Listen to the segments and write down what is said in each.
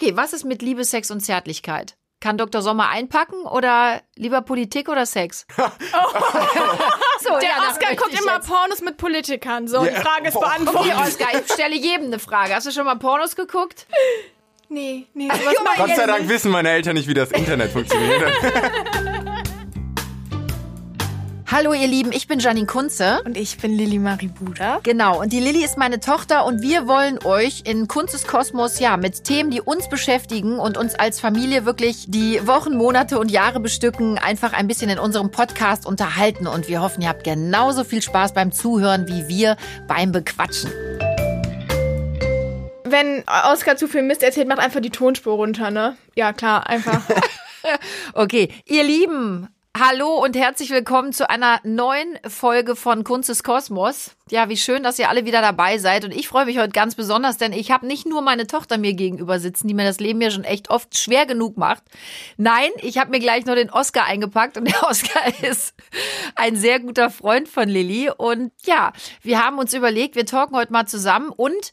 Okay, was ist mit Liebe, Sex und Zärtlichkeit? Kann Dr. Sommer einpacken oder lieber Politik oder Sex? so, Der ja, Oscar guckt immer Pornos mit Politikern. So, die Ja. Frage ist Oh. beantwortet. Okay, Oscar, ich stelle jedem eine Frage. Hast du schon mal Pornos geguckt? Nee, nee, Gott sei jetzt Dank wissen meine Eltern nicht, wie das Internet funktioniert. Hallo ihr Lieben, ich bin Janine Kunze. Und ich bin Lili Marie Buda. Genau, und die Lilly ist meine Tochter und wir wollen euch in Kunst des Kosmos ja mit Themen, die uns beschäftigen und uns als Familie wirklich die Wochen, Monate und Jahre bestücken, einfach ein bisschen in unserem Podcast unterhalten und wir hoffen, ihr habt genauso viel Spaß beim Zuhören wie wir beim Bequatschen. Wenn Oscar zu viel Mist erzählt, macht einfach die Tonspur runter, ne? Ja, klar, einfach. Okay, ihr Lieben, hallo und herzlich willkommen zu einer neuen Folge von Kunst des Kosmos. Ja, wie schön, dass ihr alle wieder dabei seid und ich freue mich heute ganz besonders, denn ich habe nicht nur meine Tochter mir gegenüber sitzen, die mir das Leben ja schon echt oft schwer genug macht. Nein, ich habe mir gleich noch den Oscar eingepackt und der Oscar ist ein sehr guter Freund von Lilly und ja, wir haben uns überlegt, wir talken heute mal zusammen und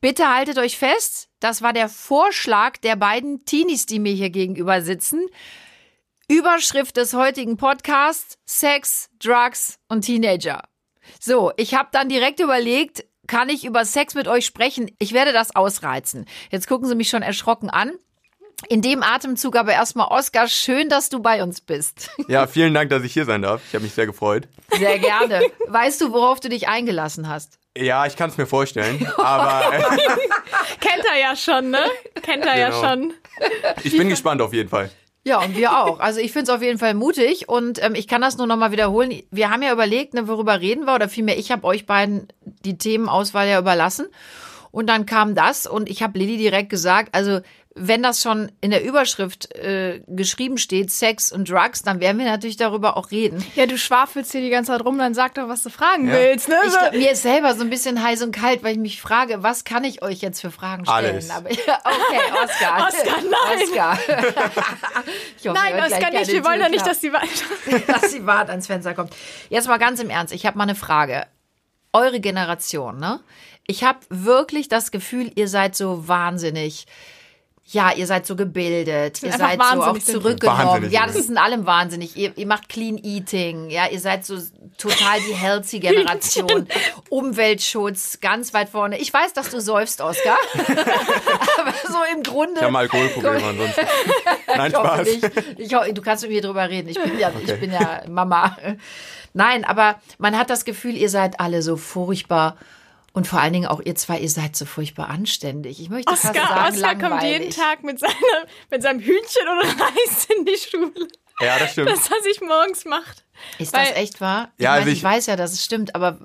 Bitte haltet euch fest, das war der Vorschlag der beiden Teenies, die mir hier gegenüber sitzen. Überschrift des heutigen Podcasts: Sex, Drugs und Teenager. So, ich habe dann direkt überlegt, kann ich über Sex mit euch sprechen? Ich werde das ausreizen. Jetzt gucken Sie mich schon erschrocken an. In dem Atemzug aber erstmal, Oskar, schön, dass du bei uns bist. ja, vielen Dank, dass ich hier sein darf. Ich habe mich sehr gefreut. Sehr gerne. Weißt du, worauf du dich eingelassen hast? Ja, ich kann es mir vorstellen, aber Kennt er ja schon, ne? Kennt er Genau. ja schon. ich bin gespannt auf jeden Fall. Ja, und wir auch. Also ich finde es auf jeden Fall mutig und ähm, ich kann das nur nochmal wiederholen. Wir haben ja überlegt, ne, worüber reden wir oder vielmehr, ich habe euch beiden die Themenauswahl ja überlassen. Und dann kam das und ich habe Lilly direkt gesagt, also wenn das schon in der Überschrift äh, geschrieben steht, Sex und Drugs, dann werden wir natürlich darüber auch reden. Ja, du schwafelst hier die ganze Zeit rum, dann sag doch, was du fragen Ja. willst, ne? Ich, mir ist selber so ein bisschen heiß und kalt, weil ich mich frage, was kann ich euch jetzt für Fragen stellen? Alles. Aber, ja, okay, Oscar. Oscar, nein. Oscar. Ich hoffe, Nein, Oscar nicht. Wir wollen doch nicht, dass die weiter. dass sie wart ans Fenster kommt. Jetzt mal ganz im Ernst, ich habe mal eine Frage. Eure Generation, ne? Ich habe wirklich das Gefühl, ihr seid so wahnsinnig. Ja, ihr seid so gebildet, ihr seid so auch zurückgenommen. Ja, das ist in allem wahnsinnig. Ihr, ihr macht Clean Eating, ja, ihr seid so total die healthy Generation. Umweltschutz, ganz weit vorne. Ich weiß, dass du säufst, Oscar. Aber so im Grunde. Ich habe Alkoholprobleme ansonsten. Nein, Ich hoffe Spaß. nicht. Ich hoffe, du kannst mit mir drüber reden. Ich bin ja, ich bin ja Mama. Nein, aber man hat das Gefühl, ihr seid alle so furchtbar. Und vor allen Dingen auch ihr zwei, ihr seid so furchtbar anständig. Ich möchte fast Oscar, sagen, Oscar kommt jeden langweilig. Tag mit, seiner, mit seinem Hühnchen und Reis in die Schule. Ja, das stimmt. Das, was ich morgens macht. Ist Weil- das echt wahr? Ich, Ja, meine, also ich ich- weiß ja, dass es stimmt, aber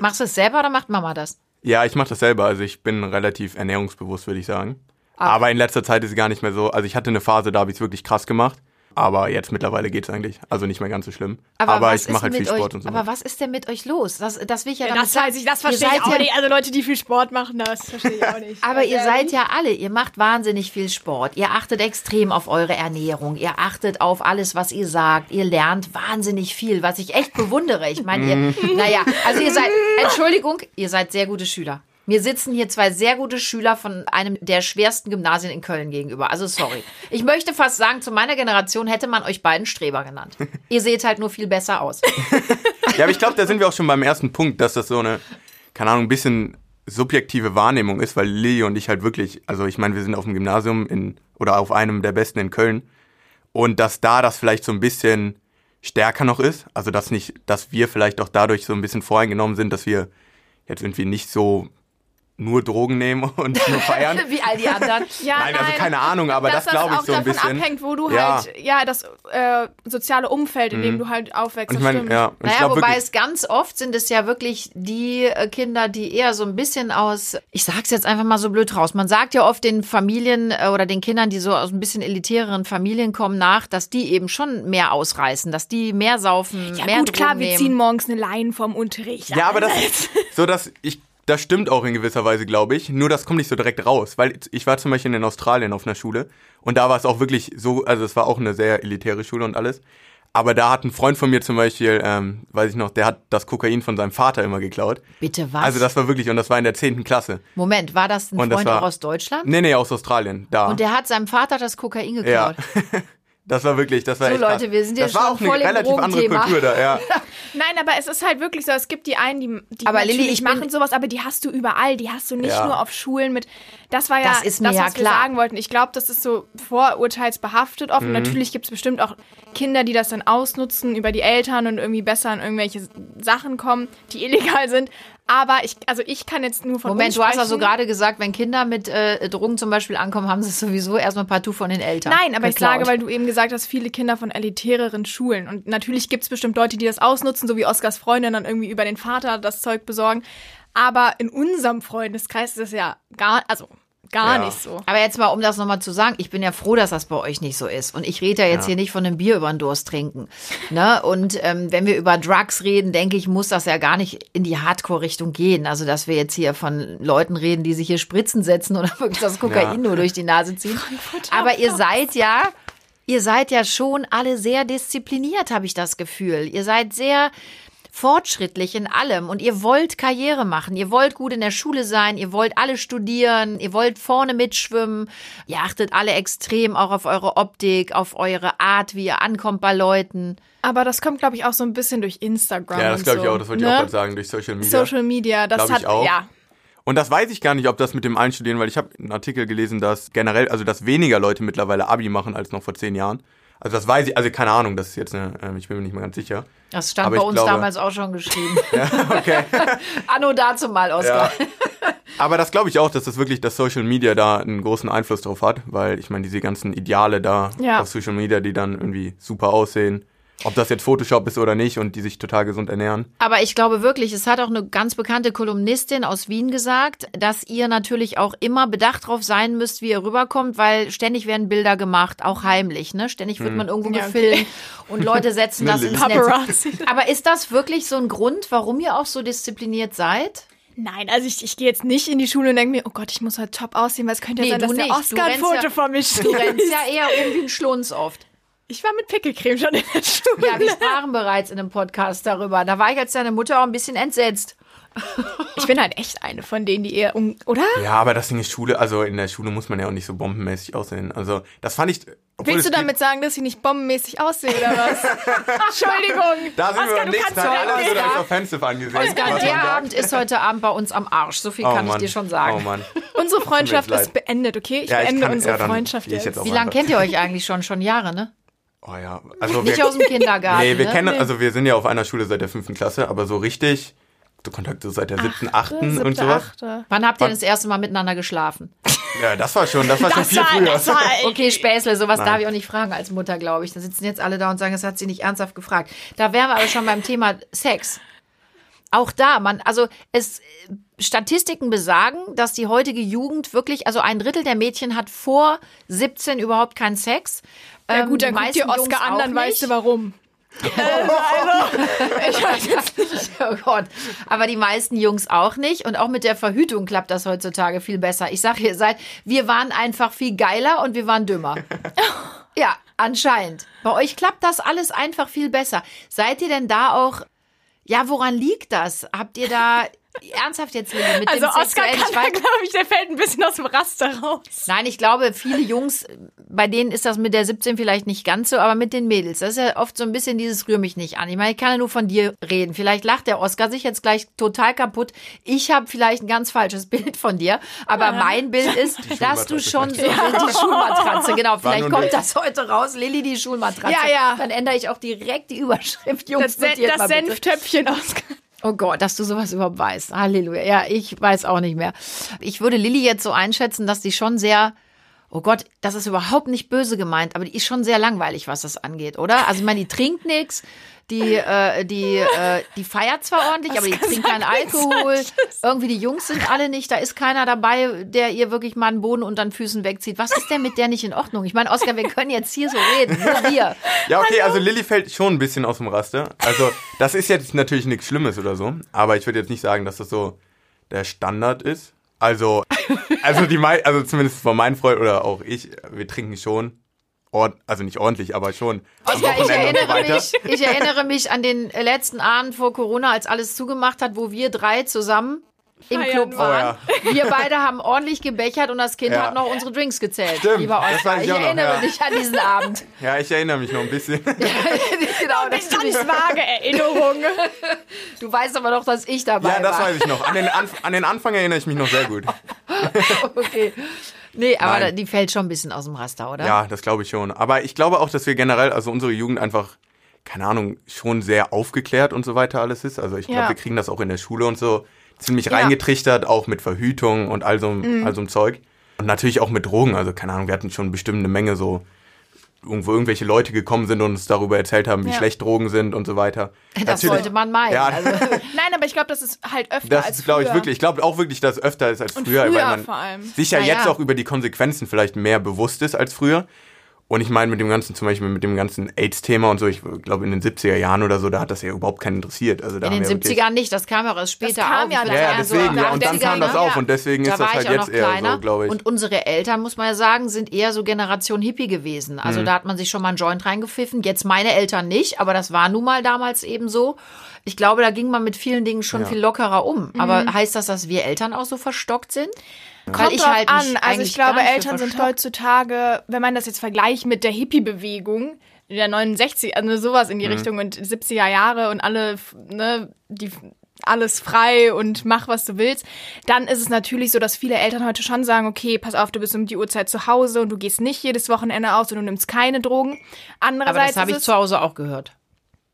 machst du es selber oder macht Mama das? Ja, ich mache das selber. Also ich bin relativ ernährungsbewusst, würde ich sagen. Ah. Aber in letzter Zeit ist es gar nicht mehr so. Also ich hatte eine Phase, da habe ich es wirklich krass gemacht. Aber jetzt mittlerweile geht's eigentlich. Also nicht mehr ganz so schlimm. Aber, was ich mache halt viel Sport euch, und so. Aber was ist denn mit euch los? Das, das will ich ja, damit Das weiß ich, das verstehe seid ich auch ja, nicht. Also Leute, die viel Sport machen, das verstehe ich auch nicht. Aber ihr seid ja alle, ihr macht wahnsinnig viel Sport. Ihr achtet extrem auf eure Ernährung. Ihr achtet auf alles, was ihr sagt. Ihr lernt wahnsinnig viel, was ich echt bewundere. Ich meine, ihr, naja, also ihr seid, Entschuldigung, ihr seid sehr gute Schüler. Mir sitzen hier zwei sehr gute Schüler von einem der schwersten Gymnasien in Köln gegenüber. Also sorry. Ich möchte fast sagen, zu meiner Generation hätte man euch beiden Streber genannt. Ihr seht halt nur viel besser aus. Ja, aber ich glaube, da sind wir auch schon beim ersten Punkt, dass das so eine, keine Ahnung, ein bisschen subjektive Wahrnehmung ist, weil Lilly und ich halt wirklich, also ich meine, wir sind auf dem Gymnasium in, oder auf einem der besten in Köln. Und dass da das vielleicht so ein bisschen stärker noch ist, also dass nicht, dass wir vielleicht auch dadurch so ein bisschen voreingenommen sind, dass wir jetzt irgendwie nicht so nur Drogen nehmen und nur feiern. Wie all die anderen. Ja, Nein, also keine Ahnung, aber das glaube ich auch so ein davon bisschen. abhängt, wo du Ja. halt, ja, das äh, soziale Umfeld, in dem du halt aufwächst. Ich das stimmt. ja, Naja, glaube wobei wirklich, es ganz oft sind es ja wirklich die äh, Kinder, die eher so ein bisschen aus, ich sag's jetzt einfach mal so blöd raus. Man sagt ja oft den Familien äh, oder den Kindern, die so aus ein bisschen elitäreren Familien kommen, nach, dass die eben schon mehr ausreißen, dass die mehr saufen, Ja mehr gut, klar, Drogen wir nehmen. ziehen morgens eine Leine vom Unterricht. Ja, aber das Also, so dass ich das stimmt auch in gewisser Weise, glaube ich. Nur das kommt nicht so direkt raus, weil ich war zum Beispiel in Australien auf einer Schule und da war es auch wirklich so, also es war auch eine sehr elitäre Schule und alles. Aber da hat ein Freund von mir zum Beispiel, ähm, weiß ich noch, der hat das Kokain von seinem Vater immer geklaut. Bitte was? Also das war wirklich, und das war in der 10. Klasse. Moment, war das ein Und das Freund war- auch aus Deutschland? Nee, nee, aus Australien, da. Und der hat seinem Vater das Kokain ja. das war wirklich, das war So, echt. Leute, wir sind ja Das war schon auch eine relativ andere. Kultur da, ja. Nein, aber es ist halt wirklich so, es gibt die einen, die, die Aber natürlich Lilly, ich machen sowas, aber die hast du überall, die hast du nicht Ja. nur auf Schulen mit, das war ja Das ist mir ja was wir klar. sagen wollten. Ich glaube, das ist so vorurteilsbehaftet oft Mhm. und natürlich gibt es bestimmt auch Kinder, die das dann ausnutzen über die Eltern und irgendwie besser an irgendwelche Sachen kommen, die illegal sind. Aber ich, also ich kann jetzt nur von Moment, du hast also gerade gesagt, wenn Kinder mit äh, Drogen zum Beispiel ankommen, haben sie es sowieso erstmal partout von den Eltern. Nein, aber ich geklaut. sage, weil du eben gesagt hast, viele Kinder von elitäreren Schulen. Und natürlich gibt es bestimmt Leute, die das ausnutzen, so wie Oskars Freundin dann irgendwie über den Vater das Zeug besorgen. Aber in unserem Freundeskreis ist es ja gar, also gar Ja. nicht so. Aber jetzt mal, um das nochmal zu sagen, ich bin ja froh, dass das bei euch nicht so ist. Und ich rede ja jetzt hier nicht von einem Bier über den Durst trinken. Ne? Und ähm, wenn wir über Drugs reden, denke ich, muss das ja gar nicht in die Hardcore-Richtung gehen. Also, dass wir jetzt hier von Leuten reden, die sich hier Spritzen setzen oder wirklich das Kokain Ja. nur durch die Nase ziehen. Aber ihr seid ja, ihr seid ja schon alle sehr diszipliniert, habe ich das Gefühl. Ihr seid sehr fortschrittlich in allem und ihr wollt Karriere machen, ihr wollt gut in der Schule sein, ihr wollt alle studieren, ihr wollt vorne mitschwimmen, ihr achtet alle extrem auch auf eure Optik, auf eure Art, wie ihr ankommt bei Leuten. Aber das kommt, glaube ich, auch so ein bisschen durch Instagram. Ja, das und glaube ich so, auch, das wollte ich ne? auch gerade sagen, durch Social Media. Social Media, das Glaub ich hat, auch. ja. Und das weiß ich gar nicht, ob das mit dem Einstudieren, weil ich habe einen Artikel gelesen, dass generell, also dass weniger Leute mittlerweile Abi machen als noch vor zehn Jahren. Also das weiß ich, also keine Ahnung, das ist jetzt eine, ähm, ich bin mir nicht mehr ganz sicher. Das stand Aber bei uns glaube- damals auch schon geschrieben. Okay. Anno dazu mal, Oskar. Ja. Aber das glaube ich auch, dass das wirklich, dass Social Media da einen großen Einfluss drauf hat, weil ich meine, diese ganzen Ideale da Ja. auf Social Media, die dann irgendwie super aussehen, ob das jetzt Photoshop ist oder nicht und die sich total gesund ernähren. Aber ich glaube wirklich, es hat auch eine ganz bekannte Kolumnistin aus Wien gesagt, dass ihr natürlich auch immer bedacht drauf sein müsst, wie ihr rüberkommt, weil ständig werden Bilder gemacht, auch heimlich, ne? Ständig wird man irgendwo Ja, gefilmt und Leute setzen das ins Paparazzi. Netz. Aber ist das wirklich so ein Grund, warum ihr auch so diszipliniert seid? Nein, also ich, ich gehe jetzt nicht in die Schule und denke mir, oh Gott, ich muss heute top aussehen, weil es könnte ja Nee, sein, dass du der nicht. Du Oscar ein rennst Foto ja- von mir Du schießt. rennst ja eher um wie ein Schlunz oft. Ich war mit Pickelcreme schon in der Schule. Ja, wir sprachen bereits in einem Podcast darüber. Da war ich als deine Mutter auch ein bisschen entsetzt. Ich bin halt echt eine von denen, die eher um, oder? Ja, aber das Ding ist Schule, also in der Schule muss man ja auch nicht so bombenmäßig aussehen. Also das fand ich. Willst du damit sagen, dass ich nicht bombenmäßig aussehe oder was? Entschuldigung. Da sind wir Oscar, beim du nächsten kannst Tag doch alle so nicht. als offensive angesehen. Man der. Abend ist heute Abend bei uns am Arsch. So viel Oh kann ich Mann. dir schon sagen. Oh Mann. Unsere Freundschaft ist beendet, okay? Ich Ja, ich beende kann- unsere ja, Freundschaft ich jetzt. jetzt auch Wie lange kennt ihr euch eigentlich schon? Schon Jahre, ne? Oh ja, also Nicht wir, aus dem Kindergarten. nee, wir ne? kennen, also wir sind ja auf einer Schule seit der fünften Klasse, aber so richtig, so Kontakte seit der siebten, achten und sowas. Achte. Wann habt ihr das erste Mal miteinander geschlafen? Ja, das war schon, das war schon viel früher. Okay, Späßle, sowas Nein. darf ich auch nicht fragen als Mutter, glaube ich. Da sitzen jetzt alle da und sagen, das hat sie nicht ernsthaft gefragt. Da wären wir aber schon beim Thema Sex. Auch da, man, also es Statistiken besagen, dass die heutige Jugend wirklich, also ein Drittel der Mädchen hat vor 17 überhaupt keinen Sex. Ja Ähm, gut, die dann guck dir Oscar an, dann weißt du warum. Oh Gott. Aber die meisten Jungs auch nicht. Und auch mit der Verhütung klappt das heutzutage viel besser. Ich sage ihr seid, wir waren einfach viel geiler und wir waren dümmer. ja, anscheinend. Bei euch klappt das alles einfach viel besser. Seid ihr denn da auch, ja, woran liegt das? Habt ihr da, ernsthaft jetzt, Lilly, mit Also dem Oscar Sexuellen, kann ich da, weiß, glaube ich, der fällt ein bisschen aus dem Raster raus. Nein, ich glaube, viele Jungs, bei denen ist das mit der 17 vielleicht nicht ganz so, aber mit den Mädels, das ist ja oft so ein bisschen dieses rühr mich nicht an. Ich meine, ich kann ja nur von dir reden. Vielleicht lacht der Oscar sich jetzt gleich total kaputt. Ich habe vielleicht ein ganz falsches Bild von dir, aber mein Bild ist, dass du schon so vielleicht. die Schulmatratze, genau, vielleicht kommt nicht. das heute raus, Lilly die Schulmatratze. Ja, ja. Dann ändere ich auch direkt die Überschrift, Jungs, Das, das mal bitte. Senftöpfchen, Oscar. Oh Gott, dass du sowas überhaupt weißt. Halleluja. Ja, ich weiß auch nicht mehr. Ich würde Lilly jetzt so einschätzen, dass die schon sehr, oh Gott, das ist überhaupt nicht böse gemeint, aber die ist schon sehr langweilig, was das angeht, oder? Also ich meine, die trinkt nix, die, äh, die, äh, die feiert zwar ordentlich, aber die trinkt keinen Alkohol. Irgendwie die Jungs sind alle nicht, da ist keiner dabei, der ihr wirklich mal einen Boden unter den Füßen wegzieht. Was ist denn mit der nicht in Ordnung? Ich meine, Oskar, wir können jetzt hier so reden, nur wir. Ja, okay, also Lilly fällt schon ein bisschen aus dem Raster. Also, das ist jetzt natürlich nichts Schlimmes oder so, aber ich würde jetzt nicht sagen, dass das so der Standard ist. Also, also die mei also zumindest von meinen Freunden oder auch ich, wir trinken schon ord also nicht ordentlich, aber schon. ich so erinnere, mich, ich erinnere mich an den letzten Abend vor Corona, als alles zugemacht hat, wo wir drei zusammen im Club waren. Oh Wir beide haben ordentlich gebechert und das Kind Ja. hat noch unsere Drinks gezählt. Stimmt, lieber Oskar. ich ich noch, erinnere ja. mich an diesen Abend. Ja, ich erinnere mich noch ein bisschen. genau, das Ganz vage Erinnerungen. Du weißt aber doch, dass ich dabei Ja, das war. weiß ich noch. An den, Anf an den Anfang erinnere ich mich noch sehr gut. Okay. Nee, aber Nein. die fällt schon ein bisschen aus dem Raster, oder? Ja, das glaube ich schon. Aber ich glaube auch, dass wir generell, also unsere Jugend einfach, keine Ahnung, schon sehr aufgeklärt und so weiter alles ist. Also ich glaube, Ja. wir kriegen das auch in der Schule und so ziemlich reingetrichtert, auch mit Verhütung und all so, Mhm. all so Zeug. Und natürlich auch mit Drogen. Also keine Ahnung, wir hatten schon bestimmt eine Menge so, irgendwo irgendwelche Leute gekommen sind und uns darüber erzählt haben, wie Ja. schlecht Drogen sind und so weiter. Das Natürlich- sollte man meinen. Ja, Also, Nein, aber ich glaube, das ist halt öfter Das als ist, glaube ich, wirklich. Ich glaube auch wirklich, dass es öfter ist als Und früher, früher weil man vor allem. sich ja jetzt ja. auch über die Konsequenzen vielleicht mehr bewusst ist als früher. Und ich meine, mit dem ganzen, zum Beispiel mit dem ganzen AIDS-Thema und so, ich glaube in den 70er Jahren oder so, da hat das ja überhaupt keinen interessiert. Also da in den wir wirklich- 70ern nicht, das kam ja auch erst später kam auf. ja Ja, ja, deswegen, ja, und dann 80er, kam das auf und deswegen Da ist das halt jetzt eher kleiner. so, glaube ich. Und unsere Eltern, muss man ja sagen, sind eher so Generation Hippie gewesen. Also Mhm. da hat man sich schon mal einen Joint reingepfiffen. Jetzt meine Eltern nicht, aber das war nun mal damals eben so. Ich glaube, da ging man mit vielen Dingen schon Ja. viel lockerer um. Aber heißt das, dass wir Eltern auch so verstockt sind? Kommt drauf halt mich an. Also eigentlich ich glaube, Eltern sind heutzutage, wenn man das jetzt vergleicht mit der Hippie-Bewegung, in der 69, also sowas in die Mhm. Richtung und 70er Jahre und alle, ne, die alles frei und mach, was du willst, dann ist es natürlich so, dass viele Eltern heute schon sagen, okay, pass auf, du bist um die Uhrzeit zu Hause und du gehst nicht jedes Wochenende aus und du nimmst keine Drogen. Aber Andererseits das habe ich zu Hause auch gehört.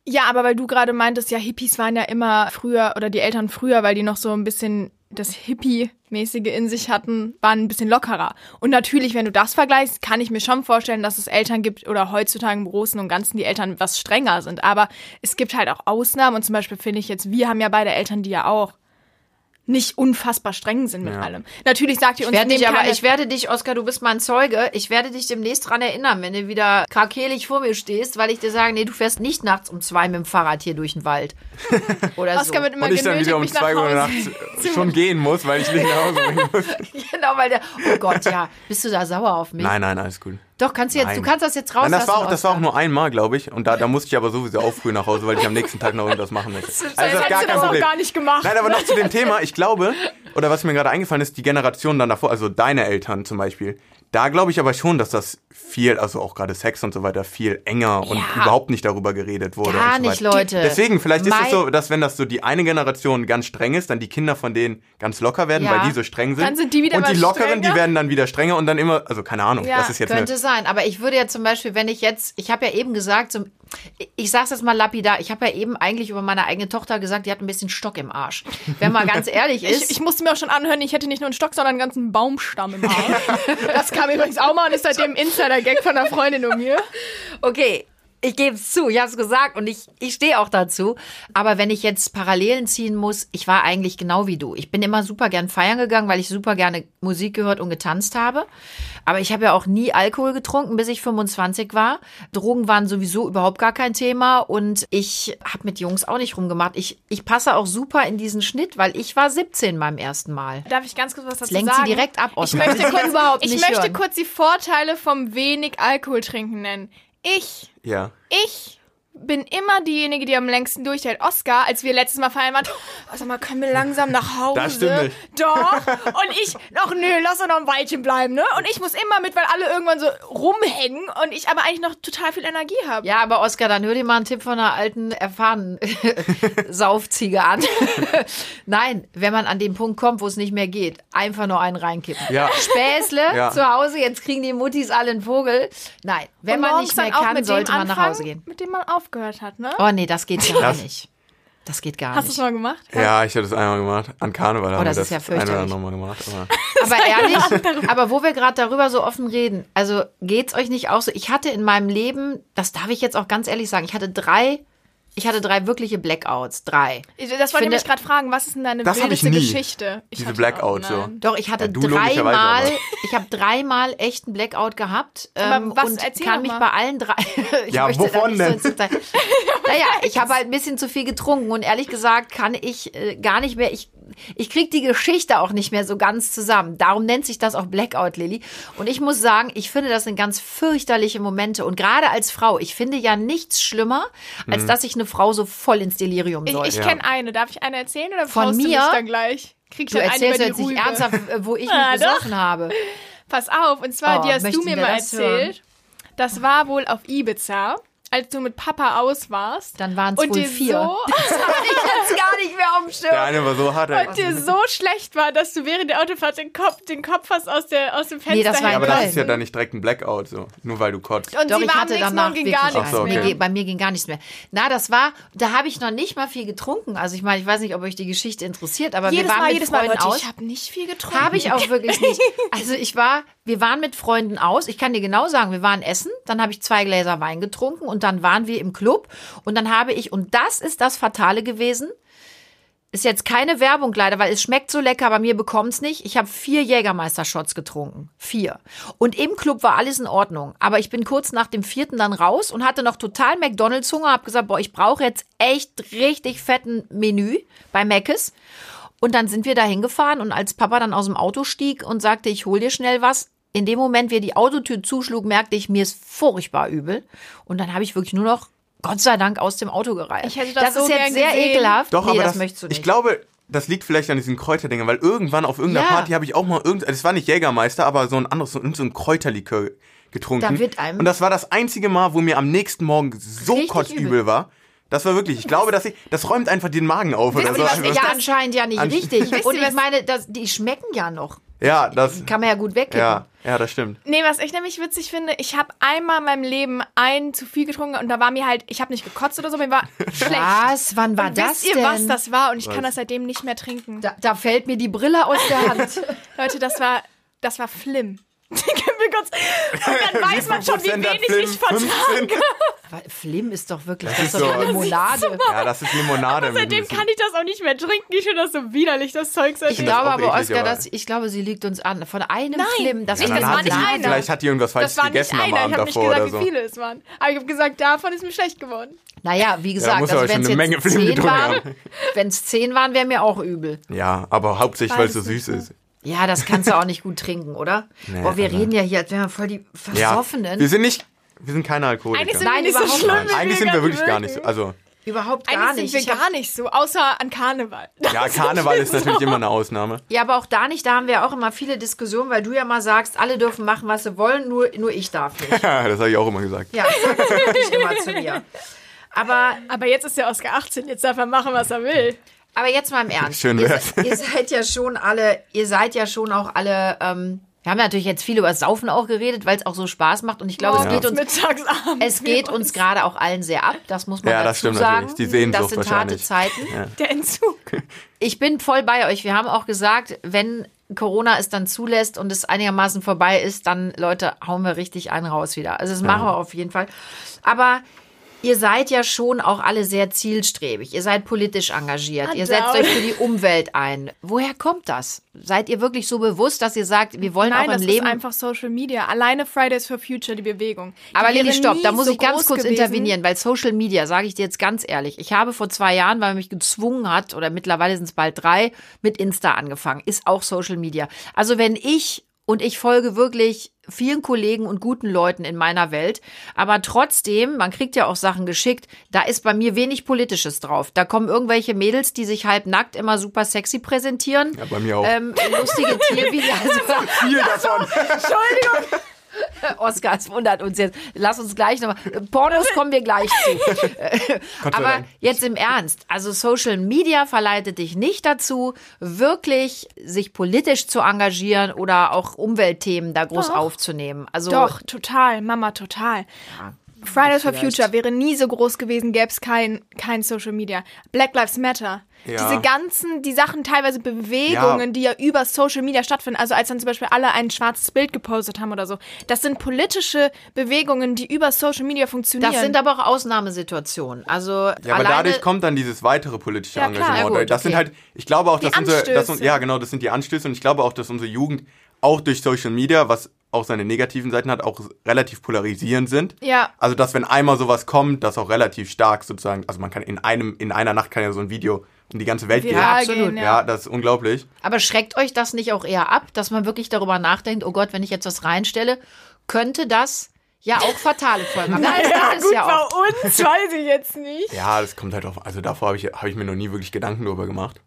ja, aber weil du gerade meintest, ja, Hippies waren ja immer früher, oder die Eltern früher, weil die noch so ein bisschen das Hippie-mäßige in sich hatten, waren ein bisschen lockerer. Und natürlich, wenn du das vergleichst, kann ich mir schon vorstellen, dass es Eltern gibt oder heutzutage im Großen und Ganzen die Eltern was strenger sind. Aber es gibt halt auch Ausnahmen und zum Beispiel finde ich jetzt, wir haben ja beide Eltern, die ja auch nicht unfassbar streng sind mit Ja. allem. Natürlich sagt ihr uns, Ich werde nehmt dich, aber ich werde dich, Oskar, du bist mein Zeuge. Ich werde dich demnächst dran erinnern, wenn du wieder krakelig vor mir stehst, weil ich dir sage, nee, du fährst nicht nachts um zwei mit dem Fahrrad hier durch den Wald. Oder so. Oskar wird immer und ich dann genötigt, wieder um 2 Uhr nachts schon gehen muss, weil ich nicht nach Hause bringen muss. Genau, weil der, oh Gott, ja, bist du da sauer auf mich? Nein, nein, alles gut. Doch, kannst du jetzt, Nein. du kannst das jetzt Nein, rauslassen. das war auch, das war auch nur einmal, glaube ich. Und da, da musste ich aber sowieso auch früh nach Hause, weil ich am nächsten Tag noch irgendwas machen möchte. Also das hättest du das auch gar nicht gemacht. Nein, aber noch zu dem Thema. Ich glaube, oder was mir gerade eingefallen ist, die Generation dann davor, also deine Eltern zum Beispiel, da glaube ich aber schon, dass das viel, also auch gerade Sex und so weiter, viel enger und Ja. überhaupt nicht darüber geredet wurde. Gar und so nicht. Leute. Deswegen, vielleicht ist Mein- es so, dass wenn das so die eine Generation ganz streng ist, dann die Kinder von denen ganz locker werden, Ja. weil die so streng sind. Dann sind die wieder Und die Lockeren, die strenger. werden dann wieder strenger und dann immer, also keine Ahnung, Ja, das ist jetzt Könnte sein, aber ich würde ja zum Beispiel, wenn ich jetzt, ich habe ja eben gesagt, so, ich sag's jetzt mal lapidar, ich habe ja eben eigentlich über meine eigene Tochter gesagt, die hat ein bisschen Stock im Arsch. Wenn man ganz ehrlich ist. Ich, ich musste mir auch schon anhören, ich hätte nicht nur einen Stock, sondern einen ganzen Baumstamm im Arsch. das kam übrigens auch mal und ist seitdem Insider-Gag von einer Freundin um mir. Okay, ich gebe es zu, ich habe es gesagt und ich, ich stehe auch dazu. Aber wenn ich jetzt Parallelen ziehen muss, ich war eigentlich genau wie du. Ich bin immer super gern feiern gegangen, weil ich super gerne Musik gehört und getanzt habe. Aber ich habe ja auch nie Alkohol getrunken, bis ich 25 war. Drogen waren sowieso überhaupt gar kein Thema und ich habe mit Jungs auch nicht rumgemacht. Ich, ich passe auch super in diesen Schnitt, weil ich war 17 beim ersten Mal. Darf ich ganz kurz was dazu lenkt sie sagen? direkt ab, Ich Oskar. möchte, ich kurz, ich möchte kurz die Vorteile vom wenig Alkohol trinken nennen. Ich, ja. ich bin immer diejenige, die am längsten durchhält. Oscar, als wir letztes Mal feiern waren, oh, sag mal, können wir langsam nach Hause? Das stimmt nicht. Doch. Und ich, ach nö, lass doch noch ein Weilchen bleiben, ne? Und ich muss immer mit, weil alle irgendwann so rumhängen und ich aber eigentlich noch total viel Energie habe. Ja, aber Oskar, dann hör dir mal einen Tipp von einer alten, erfahrenen Saufziege an. Nein, wenn man an den Punkt kommt, wo es nicht mehr geht, einfach nur einen reinkippen. Ja. Späßle Ja. zu Hause, jetzt kriegen die Muttis alle einen Vogel. Nein, wenn man nicht mehr kann, sollte man nach Hause gehen. Mit dem man aufgehört hat, ne? Oh nee, das geht gar Das- nicht. Das geht gar Hast du es nicht. mal gemacht? Ja, ich habe das einmal gemacht. An Karneval haben Oh, das wir ist ja das ein oder andere Mal gemacht. Aber Aber ehrlich, aber wo wir gerade darüber so offen reden, also geht's euch nicht auch so? Ich hatte in meinem Leben, das darf ich jetzt auch ganz ehrlich sagen, ich hatte drei, ich hatte drei wirkliche Blackouts, drei. Das wollte ich mich gerade fragen, was ist denn deine Das hab ich wildeste nie. Geschichte? Ich Diese hatte Blackouts auch, so. Doch, ich hatte Ja, dreimal, ich habe dreimal echten Blackout gehabt Aber ähm, was- und erzähl kann mich mal. bei allen drei. ich Ja, möchte da wovon nicht so denn? Detail- naja, ich habe halt ein bisschen zu viel getrunken und ehrlich gesagt kann ich äh, gar nicht mehr. Ich Ich krieg die Geschichte auch nicht mehr so ganz zusammen. Darum nennt sich das auch Blackout, Lilly. Und ich muss sagen, ich finde das sind ganz fürchterliche Momente. Und gerade als Frau, ich finde ja nichts schlimmer, als dass sich eine Frau so voll ins Delirium Ich, säuft. ich kenne eine. Darf ich eine erzählen oder Von brauchst du mir? mich dann gleich? Krieg ich Du dann eine erzählst über die jetzt nicht ernsthaft, äh, wo ich mich Ah, doch. besoffen habe. Pass auf, und zwar, Oh, die hast du mir mal das erzählt. Das war wohl auf Ibiza, als du mit Papa aus warst. Dann waren es und wohl dir vier. So, Das habe ich jetzt gar nicht mehr auf dem Der Schirm. eine war so hart. und dir so schlecht war, dass du während der Autofahrt den Kopf, den Kopf fast aus, der, aus dem Fenster Nee, das war Ja, aber das ist ja dann nicht direkt ein Blackout, so. Nur weil du kotzt. Und Doch, sie ich hatte danach ging gar nichts so, okay. mehr. bei mir ging gar nichts mehr. Na, das war, da habe ich noch nicht mal viel getrunken. Also ich meine, ich weiß nicht, ob euch die Geschichte interessiert, aber Jedes wir waren Mal, mit jedes Mal, Freunden Leute, aus. ich habe nicht viel getrunken. Habe ich auch wirklich nicht. Also ich war, wir waren mit Freunden aus. Ich kann dir genau sagen, wir waren essen, dann habe ich zwei Gläser Wein getrunken und dann waren wir im Club und dann habe ich, und das ist das Fatale gewesen, ist jetzt keine Werbung leider, weil es schmeckt so lecker, aber mir bekommt's nicht. Ich habe vier Jägermeister-Shots getrunken. Vier. Und im Club war alles in Ordnung. Aber ich bin kurz nach dem vierten dann raus und hatte noch total McDonalds-Hunger. Hab gesagt, boah, ich brauche jetzt echt richtig fetten Menü bei Mc's. Und dann sind wir da hingefahren und als Papa dann aus dem Auto stieg und sagte, ich hol dir schnell was, in dem Moment, wie er die Autotür zuschlug, merkte ich, mir ist furchtbar übel. Und dann habe ich wirklich nur noch, Gott sei Dank, aus dem Auto gereicht. Ich hätte das so ist jetzt sehr gesehen. ekelhaft. Doch, nee, aber das, das, möchtest du nicht. ich glaube, das liegt vielleicht an diesen Kräuterdingen, weil irgendwann auf irgendeiner Ja. Party habe ich auch mal irgend, das war nicht Jägermeister, aber so ein anderes, so, so ein Kräuterlikör getrunken. Da wird einem- Und das war das einzige Mal, wo mir am nächsten Morgen so kotzübel übel. war. Das war wirklich, ich glaube, dass ich, das räumt einfach den Magen auf oder Wisst so. ihr, was Also- ja anscheinend ja nicht richtig. Wisst Und ich meine, das, die schmecken ja noch. Ja, das, Kann man ja gut wegkippen. ja, ja, das stimmt. Nee, was ich nämlich witzig finde, ich habe einmal in meinem Leben einen zu viel getrunken und da war mir halt, ich habe nicht gekotzt oder so, mir war schlecht. Was? Wann war und das wisst ihr, denn? was das war? Und ich kann Was? das seitdem nicht mehr trinken. da, da fällt mir die Brille aus der Hand. Leute, das war, das war Flim. Kurz, und dann weiß man schon, wie wenig Film? ich vertrage. 15? Aber Flim ist doch wirklich, das, Das ist so- Limonade. Ja, das ist Limonade. ein Seitdem kann ich das auch nicht mehr trinken. Ich finde das so widerlich, das Zeug. Ich das glaube aber, eklig, Oskar, aber- dass, ich glaube, sie lügt uns an. Von einem Nein, Flim, das nicht, war das dann war hat nicht einer. Vielleicht hat die irgendwas Das Falsches war nicht gegessen am einer. Ich Abend habe nicht davor gesagt, so. wie viele es waren. Aber ich habe gesagt, davon ist mir schlecht geworden. Naja, wie gesagt, muss also aber wenn es eine Menge jetzt Flim zehn getrunken waren, haben. wenn es zehn waren, wäre mir auch übel. Ja, aber hauptsächlich, weil es so süß ist. Ja, das kannst du auch nicht gut trinken, oder? Nee, Boah, wir aber- reden ja hier, als wären wir voll die Ja, Versoffenen. wir sind nicht, wir sind keine Alkoholiker. Eigentlich sind Nein, wir nicht so überhaupt schlimm, nicht. wie Eigentlich sind wir wirklich gar nicht so. Also, Überhaupt gar Eigentlich nicht. sind Ich wir gar nicht so, außer an Karneval. ja, Karneval ist natürlich immer eine Ausnahme. Ja, aber auch da nicht, da haben wir auch immer viele Diskussionen, weil du ja mal sagst, alle dürfen machen, was sie wollen, nur, nur ich darf nicht. das habe ich auch immer gesagt. Ja, das wirklich immer zu mir. Aber, Aber jetzt ist der Oscar 18, jetzt darf er machen, was er will. Aber jetzt mal im Ernst. Schön ihr, wär's. ihr seid ja schon alle, ihr seid ja schon auch alle, ähm, wir haben natürlich jetzt viel über Saufen auch geredet, weil es auch so Spaß macht und ich glaube, es Morgens, geht uns mittags, abends. Es geht uns gerade auch allen sehr ab, das muss man Ja, dazu das stimmt sagen. natürlich. Die Sehnsucht das sind harte. Zeiten. Der Entzug. Ich bin voll bei euch. Wir haben auch gesagt, wenn Corona es dann zulässt und es einigermaßen vorbei ist, dann, Leute, hauen wir richtig einen raus wieder. Also das machen wir auf jeden Fall. Aber ihr seid ja schon auch alle sehr zielstrebig. Ihr seid politisch engagiert. Ihr setzt euch für die Umwelt ein. Woher kommt das? Seid ihr wirklich so bewusst, dass ihr sagt, wir wollen Nein, auch das im ist Leben einfach Social Media. Alleine Fridays for Future, die Bewegung. Die Aber wäre stopp, da muss so ich ganz kurz gewesen. intervenieren, weil Social Media, sage ich dir jetzt ganz ehrlich, ich habe vor zwei Jahren, weil man mich gezwungen hat, oder mittlerweile sind es bald drei, mit Insta angefangen. Ist auch Social Media. Also wenn ich, und ich folge wirklich vielen Kollegen und guten Leuten in meiner Welt, aber trotzdem, man kriegt ja auch Sachen geschickt, da ist bei mir wenig Politisches drauf. Da kommen irgendwelche Mädels, die sich halb nackt immer super sexy präsentieren. Ja, bei mir auch. Ähm, lustige Tiervideos. Also, Viel davon. Entschuldigung. Oskar, es wundert uns jetzt. Lass uns gleich nochmal. Pornos kommen wir gleich zu. Äh, Aber jetzt im Ernst. Also Social Media verleitet dich nicht dazu, wirklich sich politisch zu engagieren oder auch Umweltthemen da groß Doch. aufzunehmen. Also Doch, total, Mama, total. Fridays for. Future wäre nie so groß gewesen, gäbe es kein, kein Social Media. Black Lives Matter. Ja. Diese ganzen, die Sachen, teilweise Bewegungen, Ja. die ja über Social Media stattfinden. Also als dann zum Beispiel alle ein schwarzes Bild gepostet haben oder so. Das sind politische Bewegungen, die über Social Media funktionieren. das sind aber auch Ausnahmesituationen. Also Ja, aber dadurch kommt dann dieses weitere politische Ja, klar. Engagement. Ja, gut, das sind okay. halt, ich glaube auch, Die dass unsere, dass, ja genau, das sind die Anstöße und ich glaube auch, dass unsere Jugend auch durch Social Media, was auch seine negativen Seiten hat, auch relativ polarisierend sind. Ja. Also, dass wenn einmal sowas kommt, das auch relativ stark sozusagen, also man kann in einem, in einer Nacht kann ja so ein Video um die ganze Welt geht. Viral absolut, gehen, Ja, ja. das ist unglaublich. Aber schreckt euch das nicht auch eher ab, dass man wirklich darüber nachdenkt, oh Gott, wenn ich jetzt was reinstelle, könnte das ja auch fatale Folgen haben. Nein, das ist ja auch. uns weiß ich jetzt nicht. Ja, das kommt halt auf. Also davor habe ich, hab ich mir noch nie wirklich Gedanken drüber gemacht.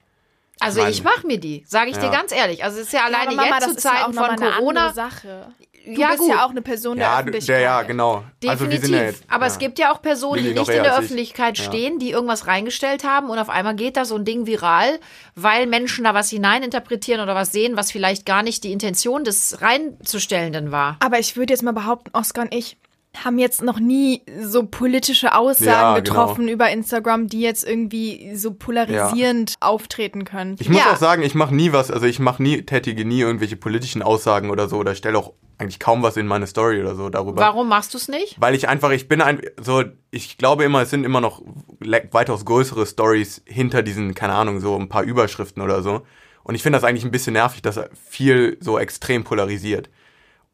Also Meine- ich mache mir die, sage ich dir Ja. ganz ehrlich. Also es ist ja alleine aber Mama, jetzt das zu ist ja auch Zeiten noch von Corona. Sache. Du Ja, bist gut. ja auch eine Person der Ja, Öffentlichkeit. der, ja, genau. Definitiv. Also wir sind ja jetzt, Aber ja. es gibt ja auch Personen, die nicht in der ich. Öffentlichkeit Ja. stehen, die irgendwas reingestellt haben und auf einmal geht da so ein Ding viral, weil Menschen da was hineininterpretieren oder was sehen, was vielleicht gar nicht die Intention des Reinzustellenden war. Aber ich würde jetzt mal behaupten, Oskar und ich haben jetzt noch nie so politische Aussagen Ja, getroffen genau. über Instagram, die jetzt irgendwie so polarisierend auftreten können. Ich muss Ja. auch sagen, ich mache nie was, also ich mache nie, tätige nie irgendwelche politischen Aussagen oder so oder stelle auch eigentlich kaum was in meine Story oder so darüber. Warum machst du es nicht? Weil ich einfach, ich bin ein, so, ich glaube immer, es sind immer noch weitaus größere Stories hinter diesen, keine Ahnung, so ein paar Überschriften oder so. Und ich finde das eigentlich ein bisschen nervig, dass viel so extrem polarisiert.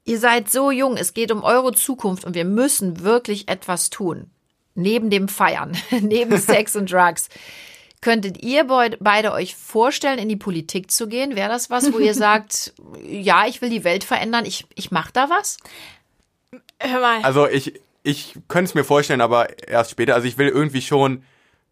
Ihr seid so jung, es geht um eure Zukunft und wir müssen wirklich etwas tun. Neben dem Feiern, neben Sex und Drugs. Könntet ihr beid- beide euch vorstellen, in die Politik zu gehen? Wäre das was, wo ihr sagt, ja, ich will die Welt verändern, ich, ich mache da was? Hör mal. Also ich, ich könnte es mir vorstellen, aber erst später. Also ich will irgendwie schon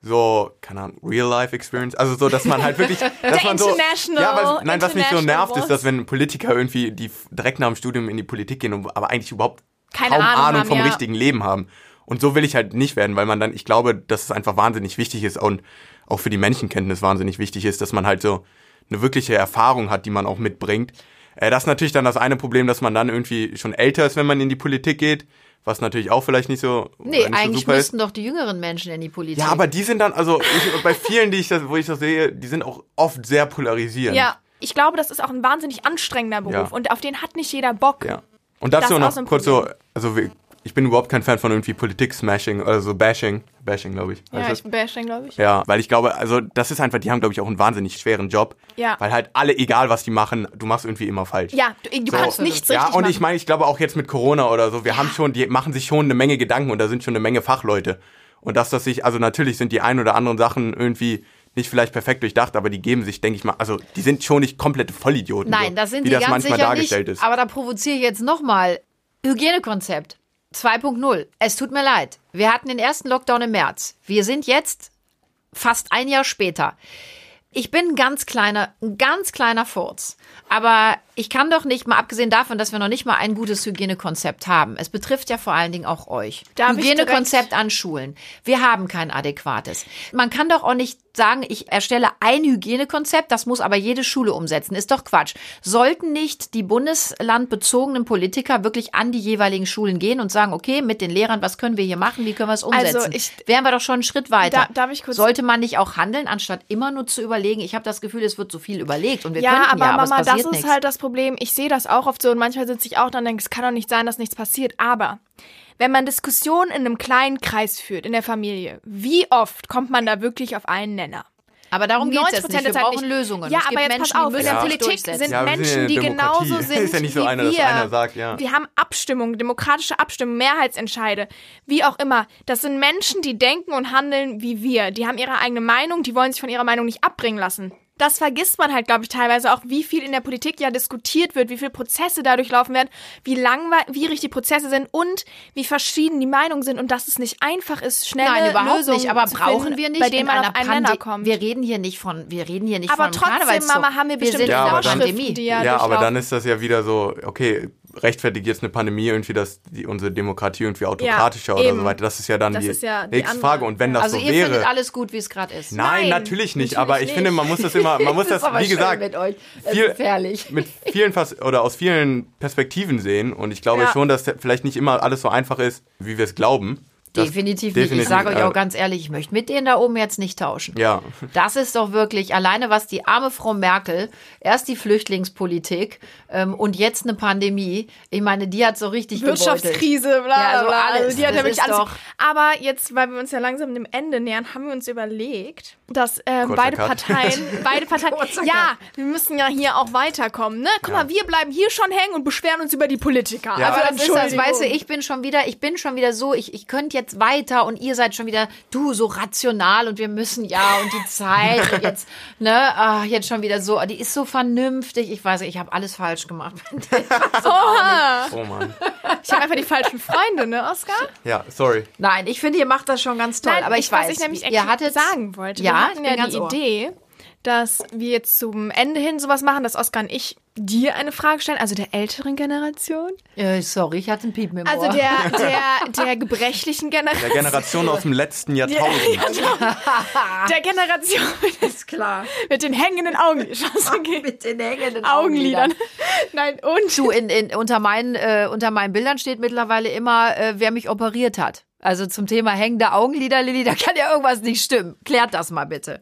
so, keine Ahnung, Real-Life-Experience. Also so, dass man halt wirklich, dass man so, international- ja, was, nein, was mich so nervt, ist, dass wenn Politiker irgendwie, die direkt nach dem Studium in die Politik gehen, und, aber eigentlich überhaupt Keine kaum Ahnung Ahnung, haben, vom ja. richtigen Leben haben. Und so will ich halt nicht werden, weil man dann, ich glaube, dass es einfach wahnsinnig wichtig ist und auch für die Menschenkenntnis wahnsinnig wichtig ist, dass man halt so eine wirkliche Erfahrung hat, die man auch mitbringt. Äh, das ist natürlich dann das eine Problem, dass man dann irgendwie schon älter ist, wenn man in die Politik geht, was natürlich auch vielleicht nicht so, Nee, nicht so eigentlich ist. müssten doch die jüngeren Menschen in die Politik. Ja, aber die sind dann, also ich, bei vielen, die ich das, wo ich das sehe, die sind auch oft sehr polarisierend. ja, ich glaube, das ist auch ein wahnsinnig anstrengender Beruf Ja. und auf den hat nicht jeder Bock. Ja. Und dazu ist noch so kurz so, also wir- ich bin überhaupt kein Fan von irgendwie Politik-Smashing, also Bashing, Bashing, glaube ich. Ja, heißt ich Bashing, glaube ich. ja, weil ich glaube, also das ist einfach, die haben, glaube ich, auch einen wahnsinnig schweren Job. Ja. Weil halt alle, egal was die machen, du machst irgendwie immer falsch. Ja, du, du kannst nichts Ja, richtig und machen. ich meine, ich glaube auch jetzt mit Corona oder so, wir haben schon, die machen sich schon eine Menge Gedanken und da sind schon eine Menge Fachleute. Und dass das sich, also natürlich sind die ein oder anderen Sachen irgendwie nicht vielleicht perfekt durchdacht, aber die geben sich, denke ich mal, also die sind schon nicht komplette Vollidioten. Nein, so, das sind wie die das ganz manchmal sicher dargestellt nicht. ist. Aber da provoziere ich jetzt nochmal. Hygienekonzept 2.0. Es tut mir leid. Wir hatten den ersten Lockdown im März. Wir sind jetzt fast ein Jahr später. Ich bin ein ganz kleiner, ein ganz kleiner Furz. Aber ich kann doch nicht, mal abgesehen davon, dass wir noch nicht mal ein gutes Hygienekonzept haben. Es betrifft ja vor allen Dingen auch euch. Ich Hygienekonzept an Schulen. Wir haben kein adäquates. Man kann doch auch nicht sagen, ich erstelle ein Hygienekonzept, das muss aber jede Schule umsetzen. Ist doch Quatsch. Sollten nicht die bundeslandbezogenen Politiker wirklich an die jeweiligen Schulen gehen und sagen, okay, mit den Lehrern, was können wir hier machen, wie können wir es umsetzen? Also ich- Wären wir doch schon einen Schritt weiter. Da- darf ich kurz- Sollte man nicht auch handeln, anstatt immer nur zu überlegen? Ich habe das Gefühl, es wird so viel überlegt und wir ja, könnten aber ja, aber Mama, das ist nichts. halt das Problem. Ich sehe das auch oft so und manchmal sitze ich auch da und denke, es kann doch nicht sein, dass nichts passiert. Aber wenn man Diskussionen in einem kleinen Kreis führt, in der Familie, wie oft kommt man da wirklich auf einen Nenner? aber darum geht es jetzt 90% nicht. Wir brauchen nicht. Lösungen. Ja, es gibt aber jetzt Menschen, pass auf, in der sich Politik sind Ja, Menschen, die Demokratie. genauso sind Ist ja nicht so wie einer, dass wir. einer sagt, ja. Wir haben Abstimmungen, demokratische Abstimmungen, Mehrheitsentscheide, wie auch immer. Das sind Menschen, die denken und handeln wie wir. Die haben ihre eigene Meinung, die wollen sich von ihrer Meinung nicht abbringen lassen. Das vergisst man halt, glaube ich, teilweise auch, wie viel in der Politik ja diskutiert wird, wie viele Prozesse dadurch laufen werden, wie langwierig die Prozesse sind und wie verschieden die Meinungen sind und dass es nicht einfach ist, schnelle Nein, überhaupt Lösungen nicht. Aber zu brauchen finden, wir nicht bei denen in man einer auf einen kommt. Wir reden hier nicht von, wir reden hier nicht aber von trotzdem. Mama, haben wir wir bestimmte sind in Ja, Vorschriften, Pandemie. die ja, Ja, aber dann ist das ja wieder so, okay, rechtfertigt jetzt eine Pandemie irgendwie, dass die, unsere Demokratie irgendwie autokratischer oder eben. so weiter. Das ist ja dann Das die ja die nächste andere. Frage. Und wenn das Also so ihr wäre. findet alles gut, wie es gerade ist. Nein, Nein, natürlich nicht. natürlich aber ich nicht. finde, man muss das immer, man muss Das das, wie gesagt, mit euch. Das viel- gefährlich. mit vielen oder aus vielen Perspektiven sehen. Und ich glaube Ja. schon, dass vielleicht nicht immer alles so einfach ist, wie wir es glauben. Das- Definitiv, nicht. Ich sage euch auch ganz ehrlich, ich möchte mit denen da oben jetzt nicht tauschen. Ja. Das ist doch wirklich alleine, was die arme Frau Merkel, erst die Flüchtlingspolitik ähm, und jetzt eine Pandemie. Ich meine, die hat so richtig gebeutelt. Wirtschaftskrise, bla, Ja, so bla. alles. Also die hat ja Das wirklich alles. doch- Aber jetzt, weil wir uns ja langsam dem Ende nähern, haben wir uns überlegt, dass ähm, Kurzer beide Cut. Parteien, beide Parteien, ja, wir müssen ja hier auch weiterkommen, ne? Guck Ja. mal, wir bleiben hier schon hängen und beschweren uns über die Politiker. Ja. Also Aber das ist das, weißt du, ich bin schon wieder, ich bin schon wieder so, ich, ich könnte jetzt jetzt weiter und ihr seid schon wieder, du, so rational und wir müssen ja und die Zeit und jetzt, ne, ah, jetzt schon wieder so, die ist so vernünftig. Ich weiß, ich habe alles falsch gemacht. Oha! Oh Mann. Ich habe einfach die falschen Freunde, ne, Oskar? Ja, sorry. Nein, ich finde, ihr macht das schon ganz toll. Nein, aber ich, was weiß, ich nämlich ihr hattet sagen wollte. Ja, wir ich hatten ja ganz die ohr. Idee, dass wir jetzt zum Ende hin sowas machen, dass Oskar und ich dir eine Frage stellen, also der älteren Generation. Äh, sorry, ich hatte einen Piepen im Also Ohr. der, der, der gebrechlichen Der Generation. Generation aus dem letzten Jahrtausend. Der Generation mit, ist klar. mit den hängenden Augen. Geht. Mit den hängenden Augenlidern. Nein, und Du, in, in, unter, meinen, äh, unter meinen Bildern steht mittlerweile immer, äh, wer mich operiert hat. Also zum Thema hängende Augenlider, Lilly, da kann ja irgendwas nicht stimmen. Klärt das mal bitte.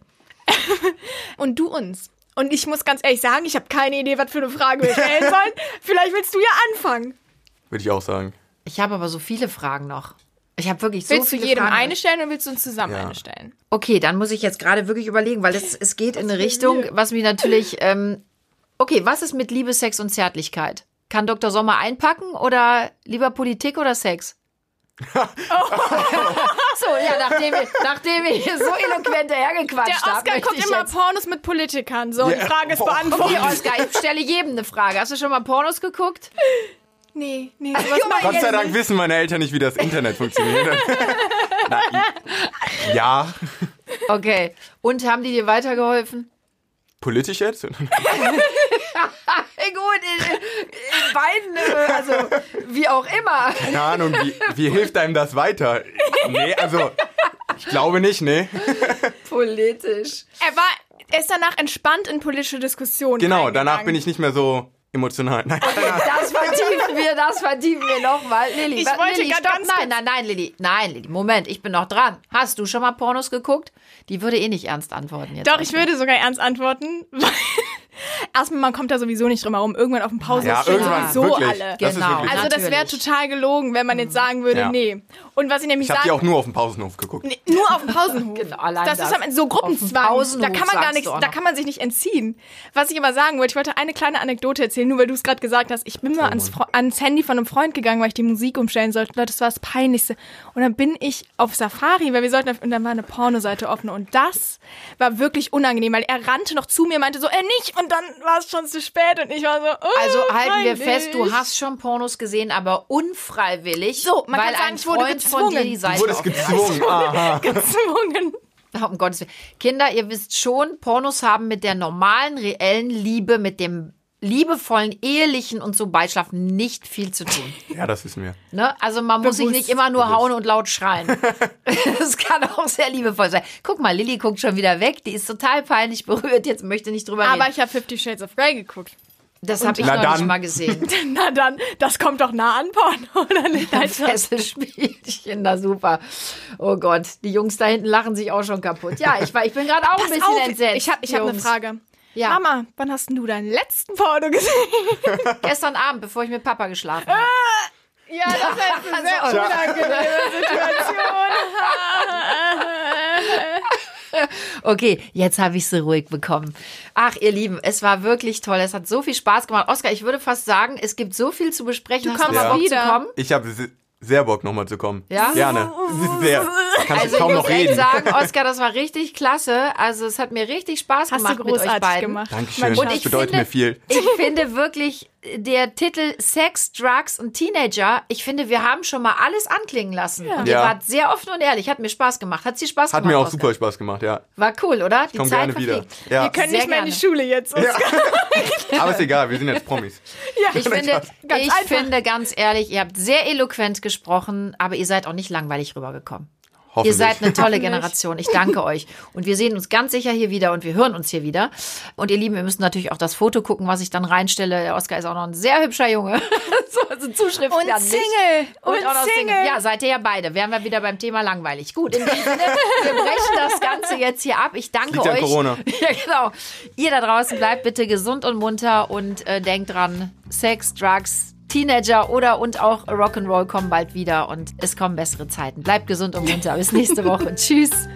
und du uns. Und ich muss ganz ehrlich sagen, ich habe keine Idee, was für eine Frage wir stellen sollen. Vielleicht willst du ja anfangen. Würde ich auch sagen. Ich habe aber so viele Fragen noch. Ich habe wirklich so willst du viele jedem Fragen. eine stellen oder willst du uns zusammen Ja. eine stellen? Okay, dann muss ich jetzt gerade wirklich überlegen, weil es, es geht in eine Richtung, was mich natürlich. Ähm, okay, was ist mit Liebe, Sex und Zärtlichkeit? Kann Dr. Sommer einpacken oder lieber Politik oder Sex? so, ja, nachdem, ich- nachdem ich hier so eloquent dahergequatscht Der habe. Oscar möchte guckt ich immer jetzt- Pornos mit Politikern. So, die Ja. Frage ist Oh. beantwortet. Okay, Oscar, ich stelle jedem eine Frage. Hast du schon mal Pornos geguckt? Nee, nee, Gott ich sei Dank wissen meine Eltern nicht, wie das Internet funktioniert. Na, ja. Okay. Und haben die dir weitergeholfen? Politisch jetzt? Gut, in, in beiden, äh, also wie auch immer. Keine Ahnung, wie, wie hilft einem das weiter? Nee, also, ich glaube nicht, nee. Politisch. Er war, er ist danach entspannt in politische Diskussionen. Genau, danach bin ich nicht mehr so emotional. Nein, Das vertiefen wir, das vertiefen wir nochmal. Lilly, Ich wollte Lilly, stopp. ganz Nein, nein, nein, Lilly. Nein, Lilly, Moment, ich bin noch dran. Hast du schon mal Pornos geguckt? Die würde eh nicht ernst antworten jetzt. Doch, ich würde sogar ernst antworten. weil Erstmal, man kommt da sowieso nicht drum herum. Irgendwann auf dem Pausenhof Ja, stehen irgendwann, sowieso wirklich. alle. Das ist Genau. Also das wäre total gelogen, wenn man jetzt sagen würde, Ja. nee. Und was ich nämlich ich habe sagen... die auch nur auf dem Pausenhof geguckt. Nee, nur auf dem Pausenhof. Genau, allein das, das. ist am Ende so Gruppenzwang. Da kann man gar nichts, da kann man sich nicht entziehen. Was ich aber sagen wollte, ich wollte eine kleine Anekdote erzählen, nur weil du es gerade gesagt hast. Ich bin mal ans, Fre- ans Handy von einem Freund gegangen, weil ich die Musik umstellen sollte. Leute, das war das Peinlichste. Und dann bin ich auf Safari, weil wir sollten, auf, und dann war eine Pornoseite offen. Und das war wirklich unangenehm, weil er rannte noch zu mir, meinte so, äh, nicht. Und dann war es schon zu spät und ich war so, oh, Also halten wir fest, du hast schon Pornos gesehen, aber unfreiwillig. So, man weil kann sagen, ein ich wurde Freund von dir gezwungen. die Du Seite wurdest gezwungen. Aha. gezwungen. Um Gottes Willen. Kinder, ihr wisst schon, Pornos haben mit der normalen, reellen Liebe, mit dem liebevollen, ehelichen und so Beischlafen nicht viel zu tun. Ja, das wissen wir. Ne? Also man muss sich Bewusst. nicht immer nur Bewusst. hauen und laut schreien. Es kann auch sehr liebevoll sein. Guck mal, Lilly guckt schon wieder weg. Die ist total peinlich berührt. Jetzt möchte nicht drüber Aber reden. ich habe Fifty Shades of Grey geguckt. Das habe ich noch nicht dann. mal gesehen. Na dann, das kommt doch nah an Porno, oder nicht? Also, Fesselspielchen, na super. Oh Gott, die Jungs da hinten lachen sich auch schon kaputt. Ja, ich, war, ich bin gerade auch ein pass bisschen auf, entsetzt. ich habe ich hab eine. Frage. Ja. Mama, wann hast denn du deinen letzten Porno gesehen? Gestern Abend, bevor ich mit Papa geschlafen habe. Ja, das ist eine sehr Also, unangenehme Situation. Okay, jetzt habe ich sie ruhig bekommen. Ach, ihr Lieben, es war wirklich toll. Es hat so viel Spaß gemacht. Oskar, ich würde fast sagen, es gibt so viel zu besprechen. Du kommst mal Bock wieder. Ich habe sehr Bock, nochmal zu kommen. Ja? Gerne. Sehr. Kannst Also du kaum ich noch reden. sagen, Oskar, das war richtig klasse. Also es hat mir richtig Spaß Hast gemacht du mit euch großartig beiden. gemacht. Dankeschön. Das ich bedeutet finde- mir viel. Ich finde wirklich, der Titel Sex, Drugs und Teenager, ich finde, wir haben schon mal alles anklingen lassen. Und ihr Ja. wart sehr offen und ehrlich. Hat mir Spaß gemacht. Hat sie Spaß Hat gemacht? mir auch Oskar? super Spaß gemacht, ja. War cool, oder? Die Komm Zeit gerne wieder. Ja. Wir können Sehr nicht mehr in die gerne. Schule jetzt. Oskar. Aber ist egal, wir sind jetzt Promis. Ich finde, Ganz ich einfach. finde ganz ehrlich, ihr habt sehr eloquent gesprochen, aber ihr seid auch nicht langweilig rübergekommen. Ihr Hoffentlich. seid eine tolle. Generation. Ich danke euch. Und wir sehen uns ganz sicher hier wieder und wir hören uns hier wieder. Und ihr Lieben, wir müssen natürlich auch das Foto gucken, was ich dann reinstelle. Der Oskar ist auch noch ein sehr hübscher Junge. so, also Zuschrift Und. Single. Und, Und auch noch Single. Single. Ja, seid ihr ja beide. Wären wir wieder beim Thema langweilig. Gut, in diesem Sinne, wir brechen das Ganze jetzt hier ab. Ich danke Liegt euch. Corona. Ja, genau. Ihr da draußen bleibt bitte gesund und munter und äh, denkt dran, Sex, Drugs, Teenager oder und auch Rock'n'Roll kommen bald wieder und es kommen bessere Zeiten. Bleibt gesund und munter. Bis nächste Woche. Tschüss.